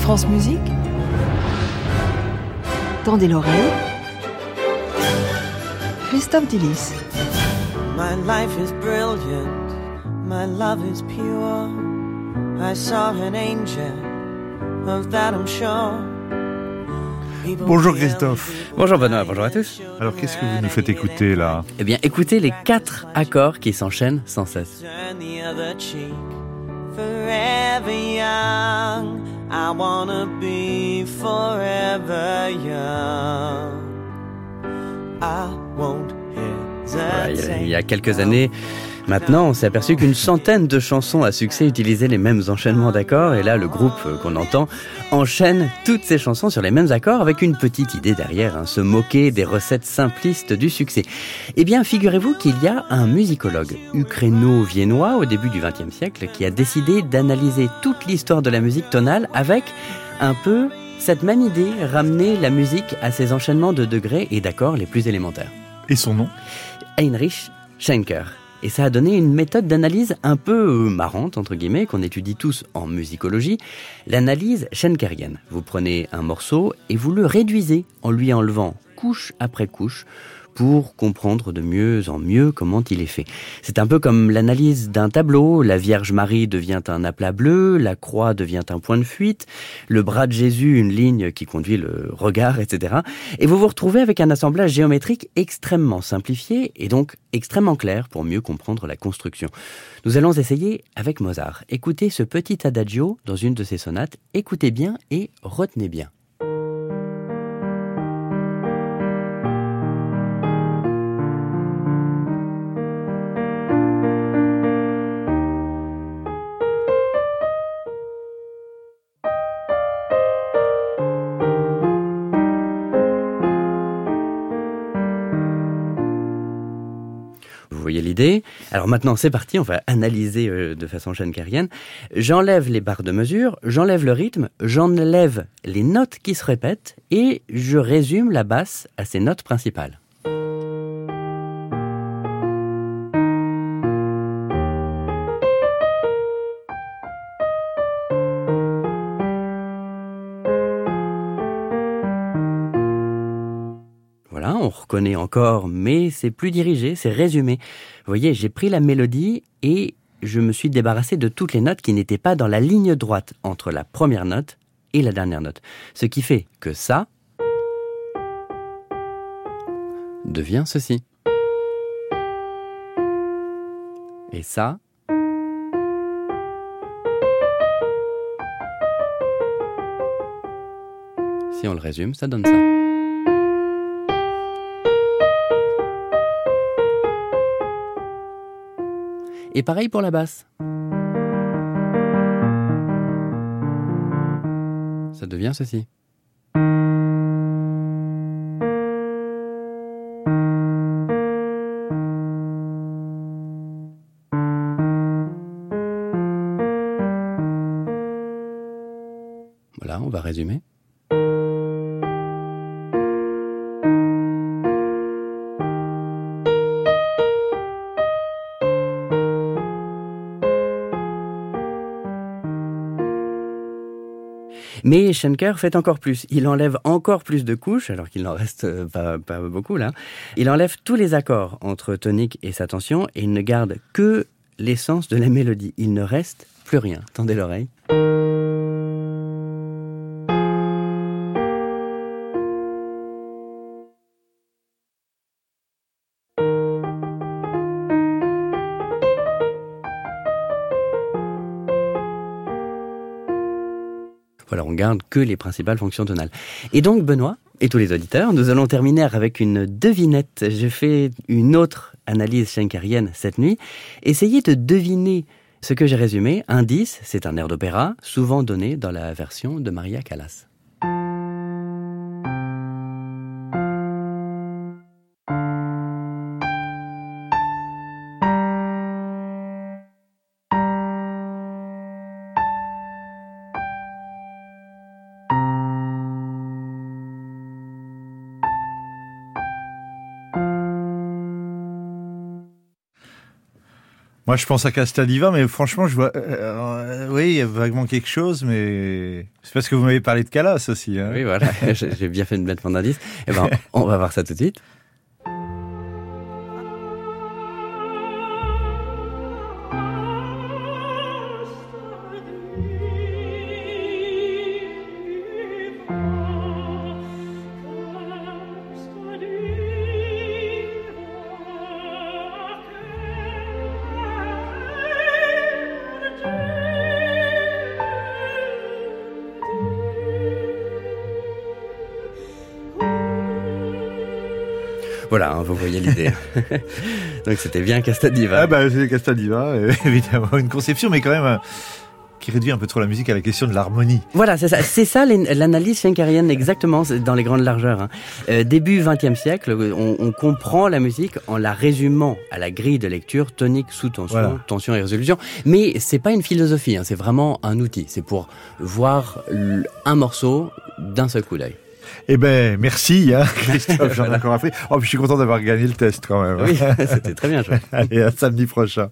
France Musique Tendez l'oreille. Christophe Delis. My life is brilliant, my love is pure. I saw an angel, of that I'm sure. Bonjour Christophe. Bonjour Benoît, bonjour à tous. Alors qu'est-ce que vous nous faites écouter là? Eh bien, écoutez les quatre accords qui s'enchaînent sans cesse. Forever young. I wanna be forever young. I won't Voilà, il, y a, hesitate. il y a quelques années, maintenant, on s'est aperçu qu'une centaine de chansons à succès utilisaient les mêmes enchaînements d'accords. Et là, le groupe euh, qu'on entend enchaîne toutes ces chansons sur les mêmes accords avec une petite idée derrière, hein, se moquer des recettes simplistes du succès. Eh bien, figurez-vous qu'il y a un musicologue ukraino-viennois au début du XXe siècle qui a décidé d'analyser toute l'histoire de la musique tonale avec un peu cette même idée, ramener la musique à ses enchaînements de degrés et d'accords les plus élémentaires. Et son nom? Heinrich Schenker. Et ça a donné une méthode d'analyse un peu euh, marrante, entre guillemets, qu'on étudie tous en musicologie, l'analyse schenkerienne. Vous prenez un morceau et vous le réduisez en lui enlevant couche après couche pour comprendre de mieux en mieux comment il est fait. C'est un peu comme l'analyse d'un tableau. La Vierge Marie devient un aplat bleu, la croix devient un point de fuite, le bras de Jésus une ligne qui conduit le regard, etc. Et vous vous retrouvez avec un assemblage géométrique extrêmement simplifié et donc extrêmement clair pour mieux comprendre la construction. Nous allons essayer avec Mozart. Écoutez ce petit adagio dans une de ses sonates. Écoutez bien et retenez bien. Vous voyez l'idée? Alors maintenant, c'est parti, on va analyser euh, de façon schenkerienne. J'enlève les barres de mesure, j'enlève le rythme, j'enlève les notes qui se répètent et je résume la basse à ses notes principales. On reconnaît encore, mais c'est plus dirigé, c'est résumé. Vous voyez, j'ai pris la mélodie et je me suis débarrassé de toutes les notes qui n'étaient pas dans la ligne droite entre la première note et la dernière note. Ce qui fait que ça devient ceci. Et ça Si on le résume, ça donne ça. Et pareil pour la basse. Ça devient ceci. Voilà, on va résumer. Mais Schenker fait encore plus. Il enlève encore plus de couches, alors qu'il n'en reste euh, pas, pas beaucoup là. Il enlève tous les accords entre tonique et sa tension et il ne garde que l'essence de la mélodie. Il ne reste plus rien. Tendez l'oreille. Voilà, on garde que les principales fonctions tonales. Et donc, Benoît et tous les auditeurs, nous allons terminer avec une devinette. J'ai fait une autre analyse schenkerienne cette nuit. Essayez de deviner ce que j'ai résumé. Indice, c'est un air d'opéra, souvent donné dans la version de Maria Callas. Moi, je pense à Castadiva, mais franchement, je vois. Euh, euh, oui, il y a vaguement quelque chose, mais c'est parce que vous m'avez parlé de Calas aussi. Hein. Oui, voilà, j'ai bien fait une mettre mon indice. Eh ben, on va voir ça tout de suite. Voilà, hein, vous voyez l'idée. Donc c'était bien Castadiva. Ah bah c'est Castadiva, évidemment, une conception, mais quand même euh, qui réduit un peu trop la musique à la question de l'harmonie. Voilà, c'est ça, c'est ça l'an- l'analyse schenkerienne exactement dans les grandes largeurs. hein. Euh, début XXe siècle, on, on comprend la musique en la résumant à la grille de lecture tonique sous tension, Voilà. tension et résolution. Mais c'est pas une philosophie, hein, c'est vraiment un outil. C'est pour voir un morceau d'un seul coup d'œil. Eh ben merci, hein, Christophe, j'en ai encore appris. Oh, puis je suis content d'avoir gagné le test quand même. Oui, c'était très bien joué. Allez, à samedi prochain.